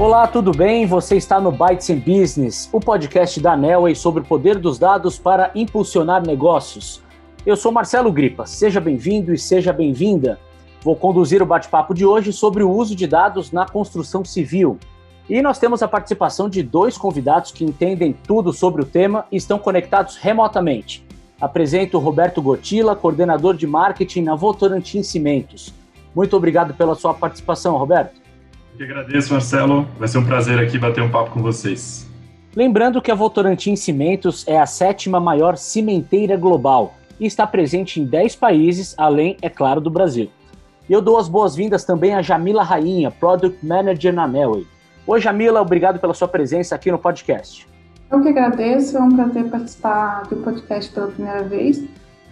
Olá, tudo bem? Você está no Bytes in Business, o podcast da Nelway sobre o poder dos dados para impulsionar negócios. Eu sou Marcelo Gripa, seja bem-vindo e seja bem-vinda. Vou conduzir o bate-papo de hoje sobre o uso de dados na construção civil. E nós temos a participação de dois convidados que entendem tudo sobre o tema e estão conectados remotamente. Apresento Roberto Gotila, coordenador de marketing na Votorantim Cimentos. Muito obrigado pela sua participação, Roberto. Eu que agradeço, Marcelo. Vai ser um prazer aqui bater um papo com vocês. Lembrando que a Votorantim Cimentos é a sétima maior cimenteira global e está presente em 10 países, além, é claro, do Brasil. E eu dou as boas-vindas também a Jamila Rainha, Product Manager na Nelway. Oi, Jamila, obrigado pela sua presença aqui no podcast. Eu que agradeço, é um prazer participar do podcast pela primeira vez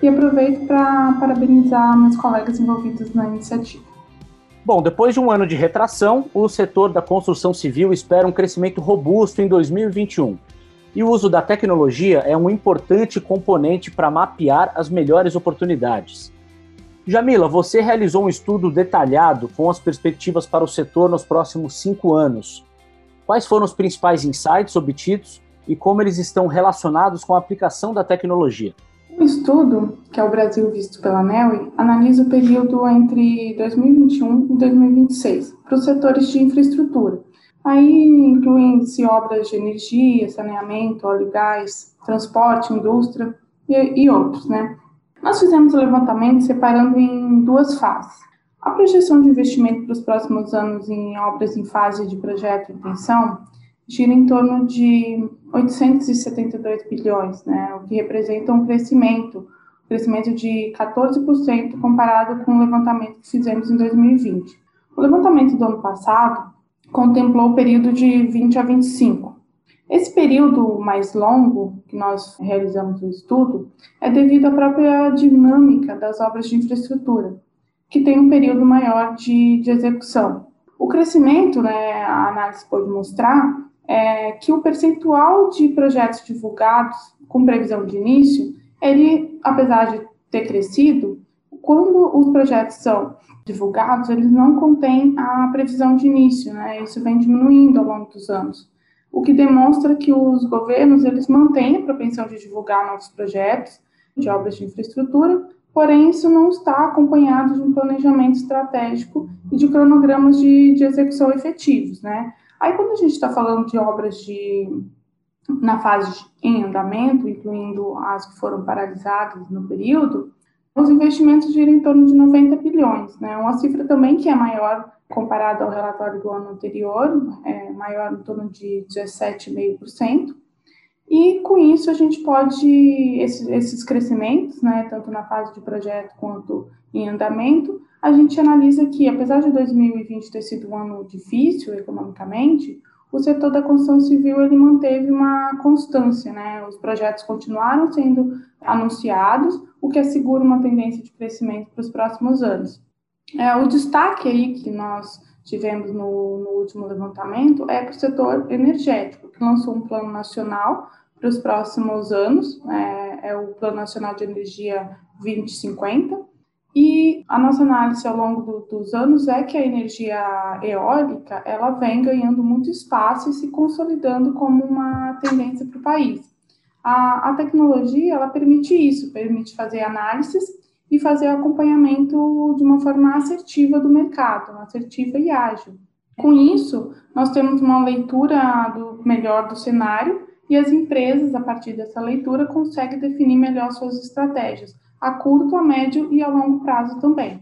e aproveito para parabenizar meus colegas envolvidos na iniciativa. Bom, depois de um ano de retração, o setor da construção civil espera um crescimento robusto em 2021. E o uso da tecnologia é um importante componente para mapear as melhores oportunidades. Jamila, você realizou um estudo detalhado com as perspectivas para o setor nos próximos cinco anos. Quais foram os principais insights obtidos e como eles estão relacionados com a aplicação da tecnologia? O estudo, que é o Brasil visto pela NEL, analisa o período entre 2021 e 2026 para os setores de infraestrutura. Aí incluem-se obras de energia, saneamento, óleo e gás, transporte, indústria e, e outros, né? Nós fizemos o levantamento separando em duas fases. A projeção de investimento para os próximos anos em obras em fase de projeto e intenção gira em torno de 872 bilhões, né, o que representa um crescimento, um crescimento de 14% comparado com o levantamento que fizemos em 2020. O levantamento do ano passado contemplou o período de 20 a 25. Esse período mais longo que nós realizamos o estudo é devido à própria dinâmica das obras de infraestrutura, que tem um período maior de, de execução. O crescimento, né, a análise pode mostrar, é, que o percentual de projetos divulgados com previsão de início, ele, apesar de ter crescido, quando os projetos são divulgados, eles não contêm a previsão de início, né? Isso vem diminuindo ao longo dos anos, o que demonstra que os governos eles mantêm a propensão de divulgar novos projetos de obras de infraestrutura, porém isso não está acompanhado de um planejamento estratégico e de cronogramas de, de execução efetivos, né? Aí, quando a gente está falando de obras de, na fase de, em andamento, incluindo as que foram paralisadas no período, os investimentos giram em torno de 90 bilhões, né? Uma cifra também que é maior comparado ao relatório do ano anterior, é maior em torno de 17,5%. E com isso a gente pode, esses, esses crescimentos, né, tanto na fase de projeto quanto em andamento, a gente analisa que, apesar de 2020 ter sido um ano difícil economicamente, o setor da construção civil ele manteve uma constância, né? Os projetos continuaram sendo anunciados, o que assegura uma tendência de crescimento para os próximos anos. É, o destaque aí que nós tivemos no, no último levantamento é para o setor energético, que lançou um plano nacional para os próximos anos, é, é o Plano Nacional de Energia 2050, e a nossa análise ao longo do, dos anos é que a energia eólica ela vem ganhando muito espaço e se consolidando como uma tendência para o país. A, a tecnologia ela permite isso, permite fazer análises e fazer acompanhamento de uma forma assertiva do mercado, assertiva e ágil. Com isso, nós temos uma leitura do melhor do cenário e as empresas, a partir dessa leitura, conseguem definir melhor suas estratégias a curto, a médio e a longo prazo também.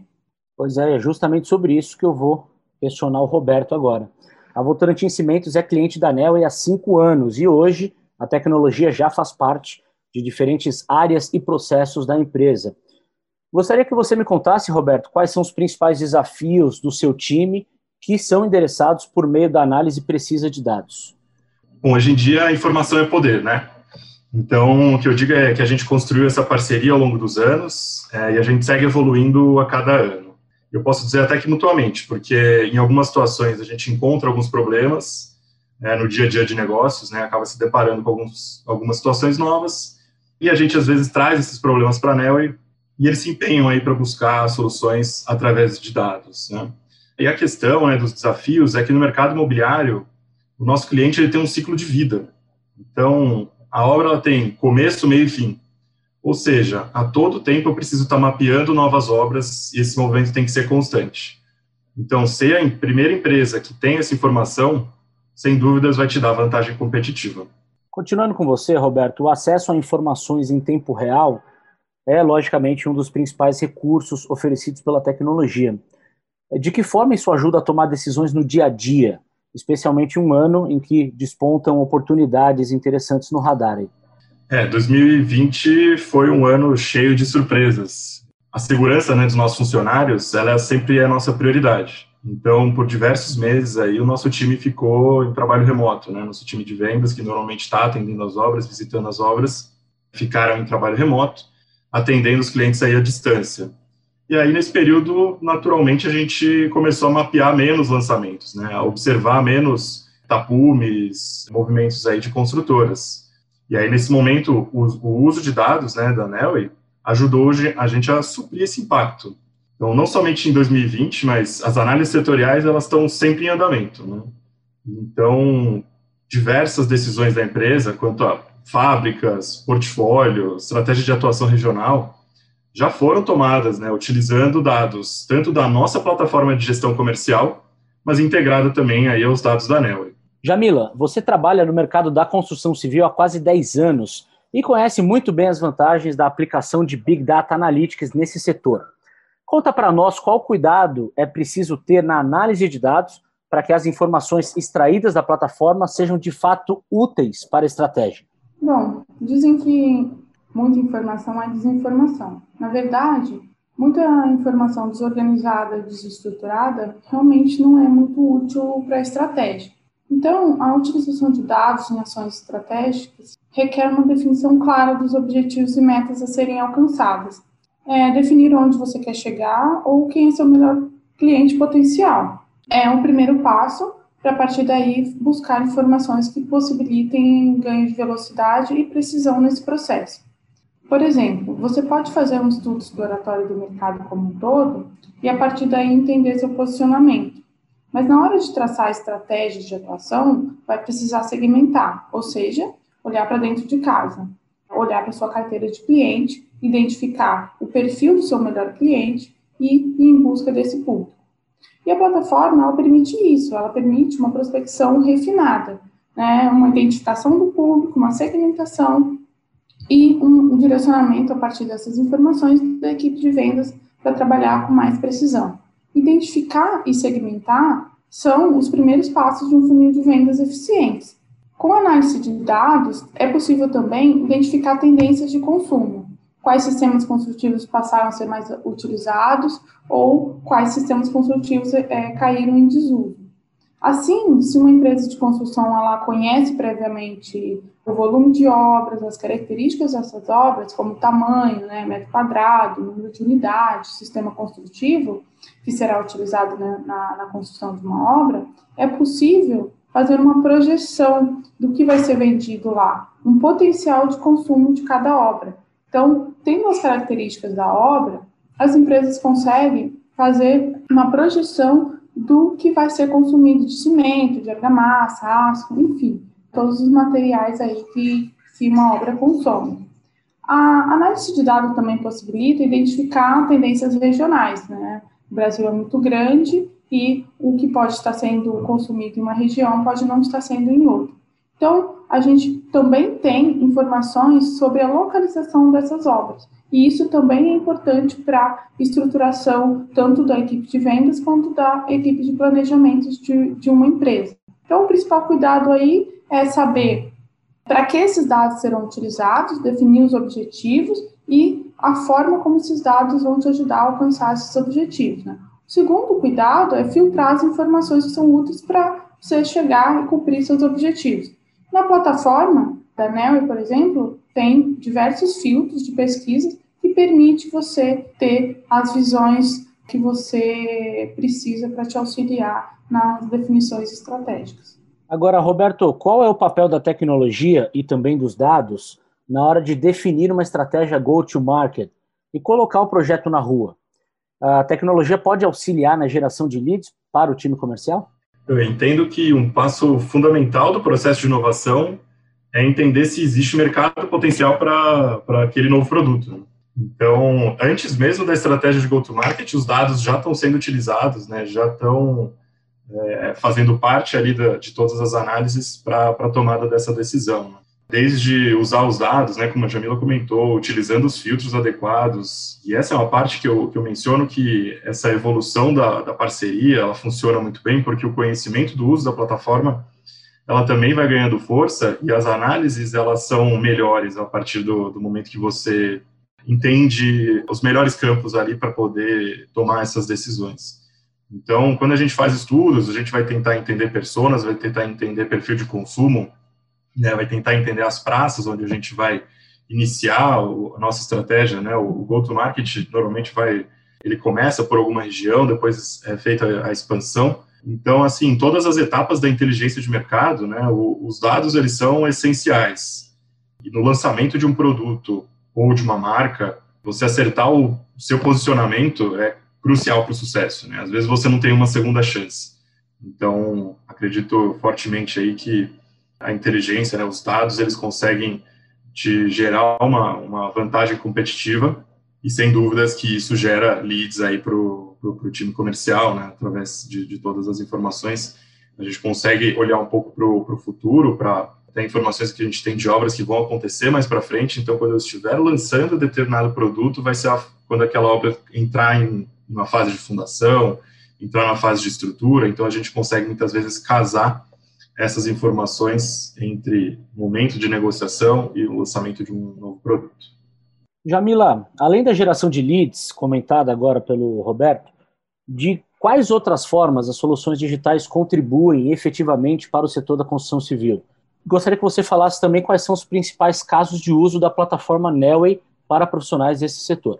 Pois é, é justamente sobre isso que eu vou questionar o Roberto agora. A Votorantim Cimentos é cliente da NEL há cinco anos e hoje a tecnologia já faz parte de diferentes áreas e processos da empresa. Gostaria que você me contasse, Roberto, quais são os principais desafios do seu time que são endereçados por meio da análise precisa de dados. Bom, hoje em dia a informação é poder, né? Então, o que eu digo é que a gente construiu essa parceria ao longo dos anos é, e a gente segue evoluindo a cada ano. Eu posso dizer até que mutuamente, porque em algumas situações a gente encontra alguns problemas é, no dia a dia de negócios, né, acaba se deparando com alguns, algumas situações novas e a gente às vezes traz esses problemas para a Nelway e eles se empenham aí para buscar soluções através de dados. Né. E a questão né, dos desafios é que no mercado imobiliário o nosso cliente ele tem um ciclo de vida. Então, a obra ela tem começo, meio e fim. Ou seja, a todo tempo eu preciso estar mapeando novas obras e esse movimento tem que ser constante. Então, ser a primeira empresa que tem essa informação, sem dúvidas, vai te dar vantagem competitiva. Continuando com você, Roberto, o acesso a informações em tempo real é, logicamente, um dos principais recursos oferecidos pela tecnologia. De que forma isso ajuda a tomar decisões no dia a dia, especialmente um ano em que despontam oportunidades interessantes no radar? É, 2020 foi um ano cheio de surpresas. A segurança né, dos nossos funcionários, ela é sempre a nossa prioridade. Então, por diversos meses aí, o nosso time ficou em trabalho remoto, né? Nosso time de vendas, que normalmente está atendendo as obras, visitando as obras, ficaram em trabalho remoto, atendendo os clientes aí à distância. E aí, nesse período, naturalmente, a gente começou a mapear menos lançamentos, né? A observar menos tapumes, movimentos aí de construtoras. E aí, nesse momento, o, o uso de dados, né, da Nelway, ajudou a gente a suprir esse impacto. Então, não somente em 2020, mas as análises setoriais elas estão sempre em andamento. Né? Então, diversas decisões da empresa quanto a fábricas, portfólio, estratégia de atuação regional já foram tomadas, né, utilizando dados tanto da nossa plataforma de gestão comercial, mas integrada também aí aos dados da Nelway. Jamila, você trabalha no mercado da construção civil há quase 10 anos e conhece muito bem as vantagens da aplicação de Big Data Analytics nesse setor. Conta para nós qual cuidado é preciso ter na análise de dados para que as informações extraídas da plataforma sejam de fato úteis para a estratégia. Bom, dizem que muita informação é desinformação. Na verdade, muita informação desorganizada, desestruturada, realmente não é muito útil para a estratégia. Então, a utilização de dados em ações estratégicas requer uma definição clara dos objetivos e metas a serem alcançadas, é, definir onde você quer chegar ou quem é seu melhor cliente potencial. É um primeiro passo para, a partir daí, buscar informações que possibilitem ganho de velocidade e precisão nesse processo. Por exemplo, você pode fazer um estudo exploratório do mercado como um todo e, a partir daí, entender seu posicionamento. Mas, na hora de traçar estratégias de atuação, vai precisar segmentar, ou seja, olhar para dentro de casa, olhar para sua carteira de cliente identificar o perfil do seu melhor cliente e ir em busca desse público. E a plataforma ela permite isso, ela permite uma prospecção refinada, né, uma identificação do público, uma segmentação e um direcionamento a partir dessas informações da equipe de vendas para trabalhar com mais precisão. Identificar e segmentar são os primeiros passos de um funil de vendas eficientes. Com análise de dados, é possível também identificar tendências de consumo, quais sistemas construtivos passaram a ser mais utilizados ou quais sistemas construtivos é, caíram em desuso. Assim, se uma empresa de construção ela conhece previamente o volume de obras, as características dessas obras, como tamanho, né, metro quadrado, número de unidades, sistema construtivo que será utilizado né, na, na construção de uma obra, é possível fazer uma projeção do que vai ser vendido lá, um potencial de consumo de cada obra então, tendo as características da obra, as empresas conseguem fazer uma projeção do que vai ser consumido de cimento, de argamassa, aço, enfim, todos os materiais aí que, que uma obra consome. A análise de dados também possibilita identificar tendências regionais, né? O Brasil é muito grande e o que pode estar sendo consumido em uma região pode não estar sendo em outra. Então, a gente também tem informações sobre a localização dessas obras. E isso também é importante para a estruturação tanto da equipe de vendas quanto da equipe de planejamento de, de uma empresa. Então, o principal cuidado aí é saber para que esses dados serão utilizados, definir os objetivos e a forma como esses dados vão te ajudar a alcançar esses objetivos. Né? O segundo cuidado é filtrar as informações que são úteis para você chegar e cumprir seus objetivos. Na plataforma da NEL, por exemplo, tem diversos filtros de pesquisa que permite você ter as visões que você precisa para te auxiliar nas definições estratégicas. Agora, Roberto, qual é o papel da tecnologia e também dos dados na hora de definir uma estratégia go-to-market e colocar o projeto na rua? A tecnologia pode auxiliar na geração de leads para o time comercial? Eu entendo que um passo fundamental do processo de inovação é entender se existe mercado potencial para aquele novo produto. Então, antes mesmo da estratégia de go-to-market, os dados já estão sendo utilizados, né, já estão é, fazendo parte ali da, de todas as análises para a tomada dessa decisão. Desde usar os dados, né, como a Jamila comentou, utilizando os filtros adequados, e essa é uma parte que eu, que eu menciono que essa evolução da, da parceria, ela funciona muito bem, porque o conhecimento do uso da plataforma ela também vai ganhando força e as análises elas são melhores a partir do, do momento que você entende os melhores campos ali para poder tomar essas decisões. Então, quando a gente faz estudos, a gente vai tentar entender pessoas, vai tentar entender perfil de consumo, né, vai tentar entender as praças onde a gente vai iniciar a nossa estratégia, né, o, go-to-market normalmente vai, ele começa por alguma região, depois é feita a, expansão, então, assim, todas as etapas da inteligência de mercado, né, os dados, eles são essenciais. E no lançamento de um produto ou de uma marca, você acertar o seu posicionamento é crucial para o sucesso, né? Às vezes você não tem uma segunda chance. Então, acredito fortemente aí que a inteligência, né, os dados, eles conseguem te gerar uma, uma vantagem competitiva e sem dúvidas que isso gera leads aí para o time comercial, né, através de, de, todas as informações. A gente consegue olhar um pouco para o futuro, para ter informações que a gente tem de obras que vão acontecer mais para frente. Então, quando eu estiver lançando determinado produto, vai ser a, quando aquela obra entrar em uma fase de fundação, entrar na fase de estrutura. Então, a gente consegue muitas vezes casar essas informações entre o momento de negociação e o lançamento de um novo produto. Jamila, além da geração de leads, comentada agora pelo Roberto, de quais outras formas as soluções digitais contribuem efetivamente para o setor da construção civil? Gostaria que você falasse também quais são os principais casos de uso da plataforma Nelway para profissionais desse setor.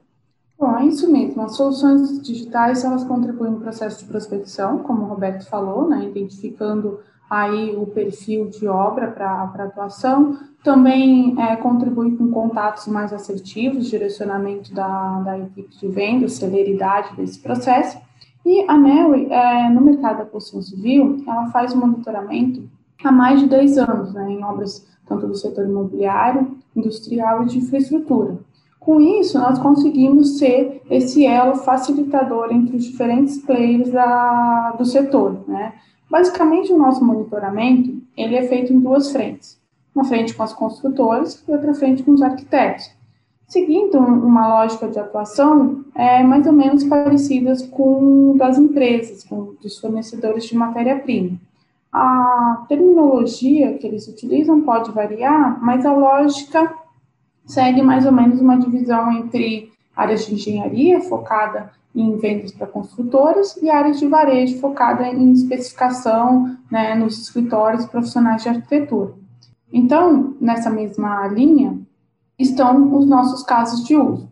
Bom, é isso mesmo. As soluções digitais elas contribuem no processo de prospecção, como o Roberto falou, né, identificando aí o perfil de obra para atuação, também é, contribui com contatos mais assertivos, direcionamento da, da equipe de venda, celeridade desse processo. E a NEWE, é, no mercado da construção civil, ela faz monitoramento há mais de 10 anos, né, em obras tanto do setor imobiliário, industrial e de infraestrutura. Com isso, nós conseguimos ser esse elo facilitador entre os diferentes players da, do setor, né? Basicamente, o nosso monitoramento ele é feito em duas frentes. Uma frente com as construtoras e outra frente com os arquitetos. Seguindo uma lógica de atuação é, mais ou menos parecidas com das empresas, com dos fornecedores de matéria-prima. A terminologia que eles utilizam pode variar, mas a lógica segue mais ou menos uma divisão entre áreas de engenharia, focada em vendas para construtoras e áreas de varejo focada em especificação né, nos escritórios profissionais de arquitetura. Então, nessa mesma linha, estão os nossos casos de uso.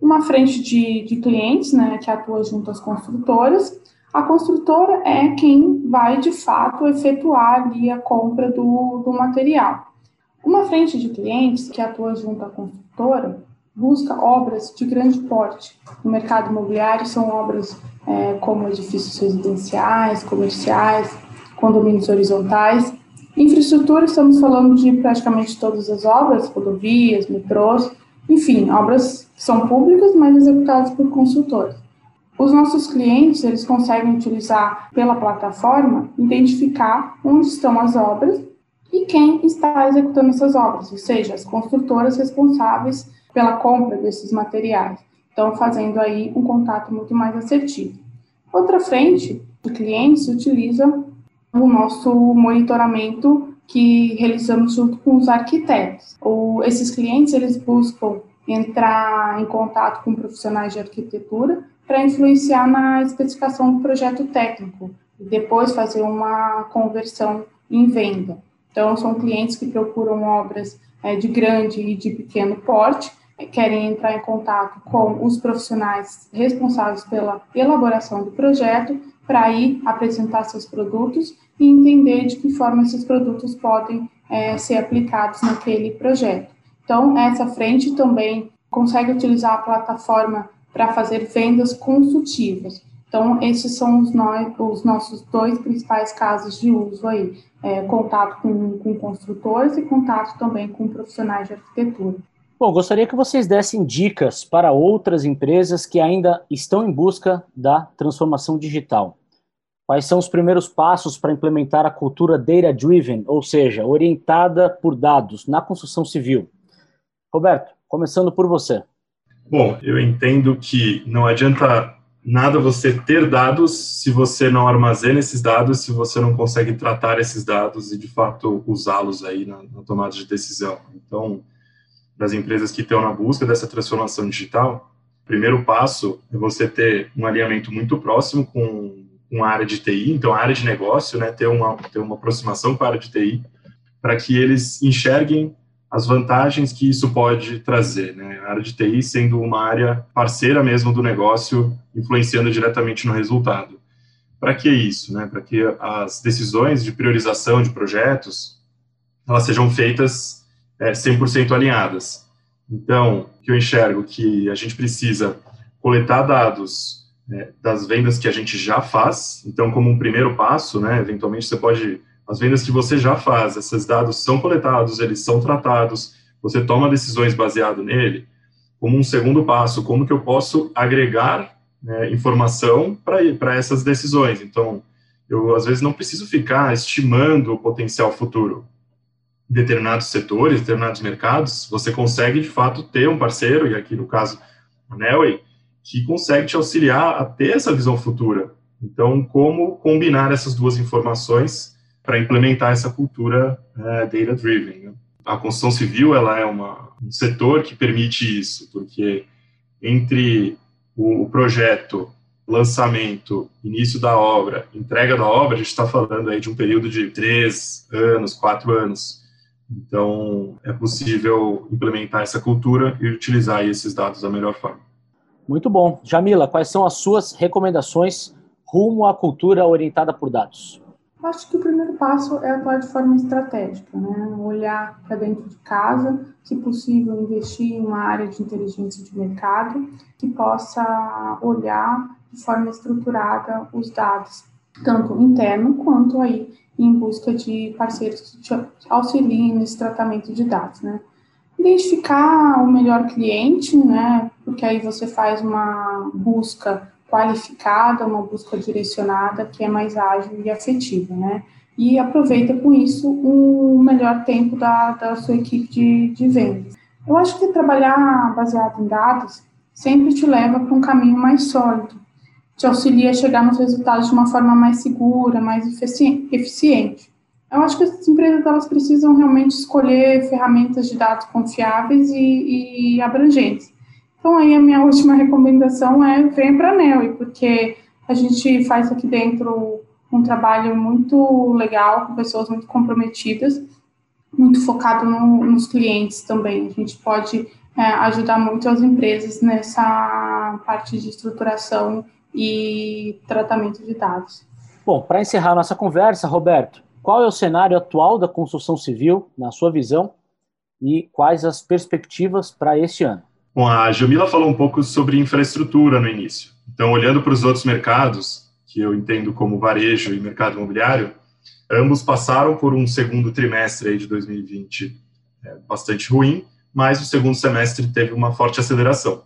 Uma frente de, de clientes né, que atua junto às construtoras. A construtora é quem vai, de fato, efetuar ali a compra do, do material. Uma frente de clientes que atua junto à construtora busca obras de grande porte. No mercado imobiliário são obras é, como edifícios residenciais, comerciais, condomínios horizontais. Infraestrutura, estamos falando de praticamente todas as obras, rodovias, metrôs, enfim, obras que são públicas, mas executadas por consultores. Os nossos clientes, eles conseguem utilizar pela plataforma, identificar onde estão as obras e quem está executando essas obras, ou seja, as construtoras responsáveis pela compra desses materiais. Então, fazendo aí um contato muito mais assertivo. Outra frente de clientes utiliza o nosso monitoramento que realizamos junto com os arquitetos. Ou esses clientes eles buscam entrar em contato com profissionais de arquitetura para influenciar na especificação do projeto técnico e depois fazer uma conversão em venda. Então, são clientes que procuram obras é, de grande e de pequeno porte querem entrar em contato com os profissionais responsáveis pela elaboração do projeto para aí apresentar seus produtos e entender de que forma esses produtos podem é, ser aplicados naquele projeto. Então, essa frente também consegue utilizar a plataforma para fazer vendas consultivas. Então, esses são os, nós, os nossos dois principais casos de uso aí, é, contato com, com construtores e contato também com profissionais de arquitetura. Bom, gostaria que vocês dessem dicas para outras empresas que ainda estão em busca da transformação digital. Quais são os primeiros passos para implementar a cultura data-driven, ou seja, orientada por dados, na construção civil? Roberto, começando por você. Bom, eu entendo que não adianta nada você ter dados se você não armazena esses dados, se você não consegue tratar esses dados e, de fato, usá-los aí na, na, tomada de decisão. Então, das empresas que estão na busca dessa transformação digital, o primeiro passo é você ter um alinhamento muito próximo com, com a área de TI, então a área de negócio, né, ter uma, ter uma aproximação com a área de TI, para que eles enxerguem as vantagens que isso pode trazer. Né? A área de TI sendo uma área parceira mesmo do negócio, influenciando diretamente no resultado. Para que isso? Né? Para que as decisões de priorização de projetos elas sejam feitas é, 100% alinhadas. Então, que eu enxergo que a gente precisa coletar dados é, das vendas que a gente já faz. Então, como um primeiro passo, né, eventualmente você pode as vendas que você já faz, esses dados são coletados, eles são tratados, você toma decisões baseado nele. Como um segundo passo, como que eu posso agregar né, informação para essas decisões? Então, eu às vezes não preciso ficar estimando o potencial futuro. Determinados setores, determinados mercados, você consegue de fato ter um parceiro, e aqui no caso a Nelway, que consegue te auxiliar a ter essa visão futura. Então, como combinar essas duas informações para implementar essa cultura é, data-driven. Né? A construção civil ela é uma, um setor que permite isso, porque entre o, o projeto, lançamento, início da obra, entrega da obra, a gente está falando aí de um período de três anos, quatro anos. Então, é possível implementar essa cultura e utilizar esses dados da melhor forma. Muito bom. Jamila, quais são as suas recomendações rumo à cultura orientada por dados? Acho que o primeiro passo é atuar de forma estratégica, né? olhar para dentro de casa, se possível, investir em uma área de inteligência de mercado que possa olhar de forma estruturada os dados, tanto interno quanto aí em busca de parceiros que te auxiliem nesse tratamento de dados. Né? Identificar o melhor cliente, né? porque aí você faz uma busca qualificada, uma busca direcionada que é mais ágil e afetiva, né? E aproveita com isso o melhor tempo da, da sua equipe de, de vendas. Eu acho que trabalhar baseado em dados sempre te leva para um caminho mais sólido, te auxilia a chegar nos resultados de uma forma mais segura, mais eficiente. Eu acho que as empresas elas precisam realmente escolher ferramentas de dados confiáveis e, e abrangentes então, aí a minha última recomendação é venha para a NEL, porque a gente faz aqui dentro um trabalho muito legal, com pessoas muito comprometidas, muito focado no, nos clientes também. A gente pode é, ajudar muito as empresas nessa parte de estruturação e tratamento de dados. Bom, para encerrar nossa conversa, Roberto, qual é o cenário atual da construção civil, na sua visão, e quais as perspectivas para este ano? Bom, a Jamila falou um pouco sobre infraestrutura no início. Então, olhando para os outros mercados, que eu entendo como varejo e mercado imobiliário, ambos passaram por um segundo trimestre de 2020 é, bastante ruim, mas o segundo semestre teve uma forte aceleração.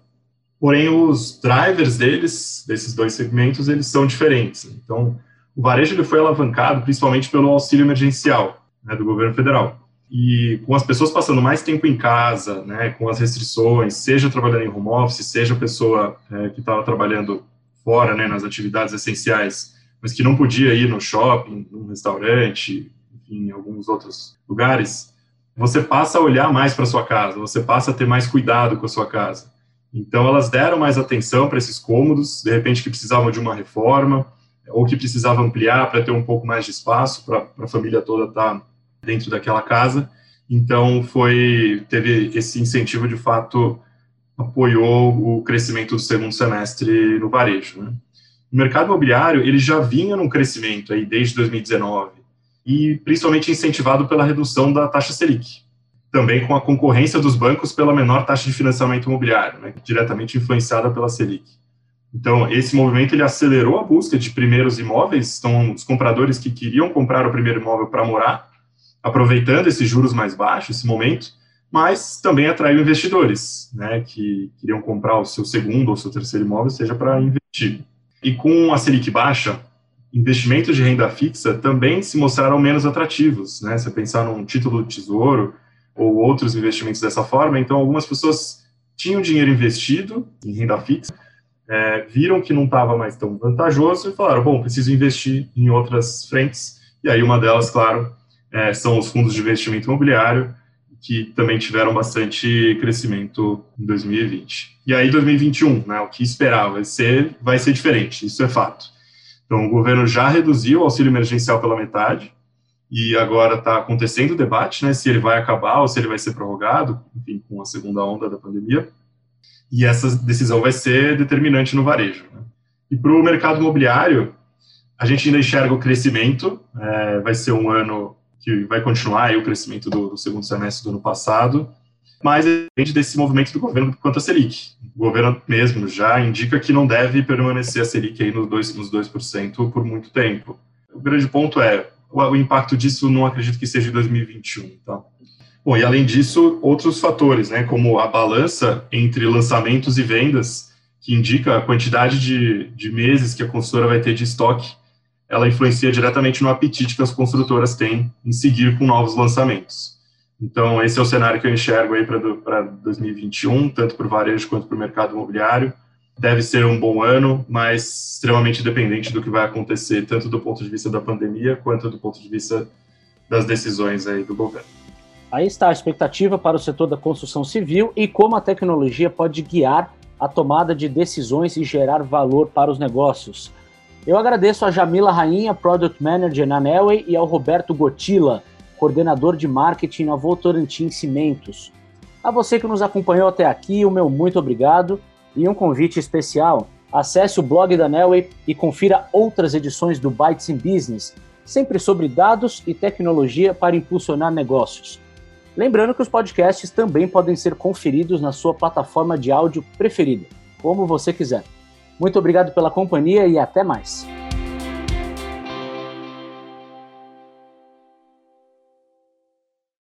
Porém, os drivers deles, desses dois segmentos, eles são diferentes. Então, o varejo ele foi alavancado principalmente pelo auxílio emergencial né, do governo federal. E com as pessoas passando mais tempo em casa, né, com as restrições, seja trabalhando em home office, seja pessoa é, que estava trabalhando fora, né, nas atividades essenciais, mas que não podia ir no shopping, num restaurante, enfim, em alguns outros lugares, você passa a olhar mais para sua casa, você passa a ter mais cuidado com a sua casa. Então, elas deram mais atenção para esses cômodos, de repente que precisavam de uma reforma, ou que precisava ampliar para ter um pouco mais de espaço para a família toda estar tá dentro daquela casa. Então foi teve esse incentivo de fato apoiou o crescimento do segundo semestre no varejo. Né? O mercado imobiliário ele já vinha num crescimento aí desde 2019 e principalmente incentivado pela redução da taxa Selic, também com a concorrência dos bancos pela menor taxa de financiamento imobiliário, né, diretamente influenciada pela Selic. Então, esse movimento ele acelerou a busca de primeiros imóveis, então os compradores que queriam comprar o primeiro imóvel para morar, aproveitando esses juros mais baixos, esse momento, mas também atraiu investidores, né, que queriam comprar o seu segundo ou seu terceiro imóvel, seja para investir. E com a Selic baixa, investimentos de renda fixa também se mostraram menos atrativos, né? Se pensar num título de tesouro ou outros investimentos dessa forma, então algumas pessoas tinham dinheiro investido em renda fixa, é, viram que não estava mais tão vantajoso e falaram, bom, preciso investir em outras frentes. E aí uma delas, claro, é, são os fundos de investimento imobiliário, que também tiveram bastante crescimento em 2020. E aí 2021, né, o que esperava vai ser, vai ser diferente, isso é fato. Então o governo já reduziu o auxílio emergencial pela metade, e agora está acontecendo o debate, né, se ele vai acabar ou se ele vai ser prorrogado, enfim, com a segunda onda da pandemia e essa decisão vai ser determinante no varejo. Né? E para o mercado imobiliário, a gente ainda enxerga o crescimento, é, vai ser um ano que vai continuar aí o crescimento do, do, segundo semestre do ano passado, mas depende desse movimento do governo quanto à Selic. O governo mesmo já indica que não deve permanecer a Selic aí nos 2%, nos 2% por muito tempo. O grande ponto é, o impacto disso não acredito que seja em 2021, tá? Bom, e além disso, outros fatores, né, como a balança entre lançamentos e vendas, que indica a quantidade de, de meses que a construtora vai ter de estoque, ela influencia diretamente no apetite que as construtoras têm em seguir com novos lançamentos. Então, esse é o cenário que eu enxergo aí para 2021, tanto para o varejo quanto para o mercado imobiliário. Deve ser um bom ano, mas extremamente dependente do que vai acontecer, tanto do ponto de vista da pandemia, quanto do ponto de vista das decisões aí do governo. Aí está a expectativa para o setor da construção civil e como a tecnologia pode guiar a tomada de decisões e gerar valor para os negócios. Eu agradeço a Jamila Rainha, Product Manager na Nelway, e ao Roberto Gotila, coordenador de marketing na Votorantim Cimentos. A você que nos acompanhou até aqui, o meu muito obrigado e um convite especial. Acesse o blog da Nelway e confira outras edições do Bytes in Business, sempre sobre dados e tecnologia para impulsionar negócios. Lembrando que os podcasts também podem ser conferidos na sua plataforma de áudio preferida, como você quiser. Muito obrigado pela companhia e até mais.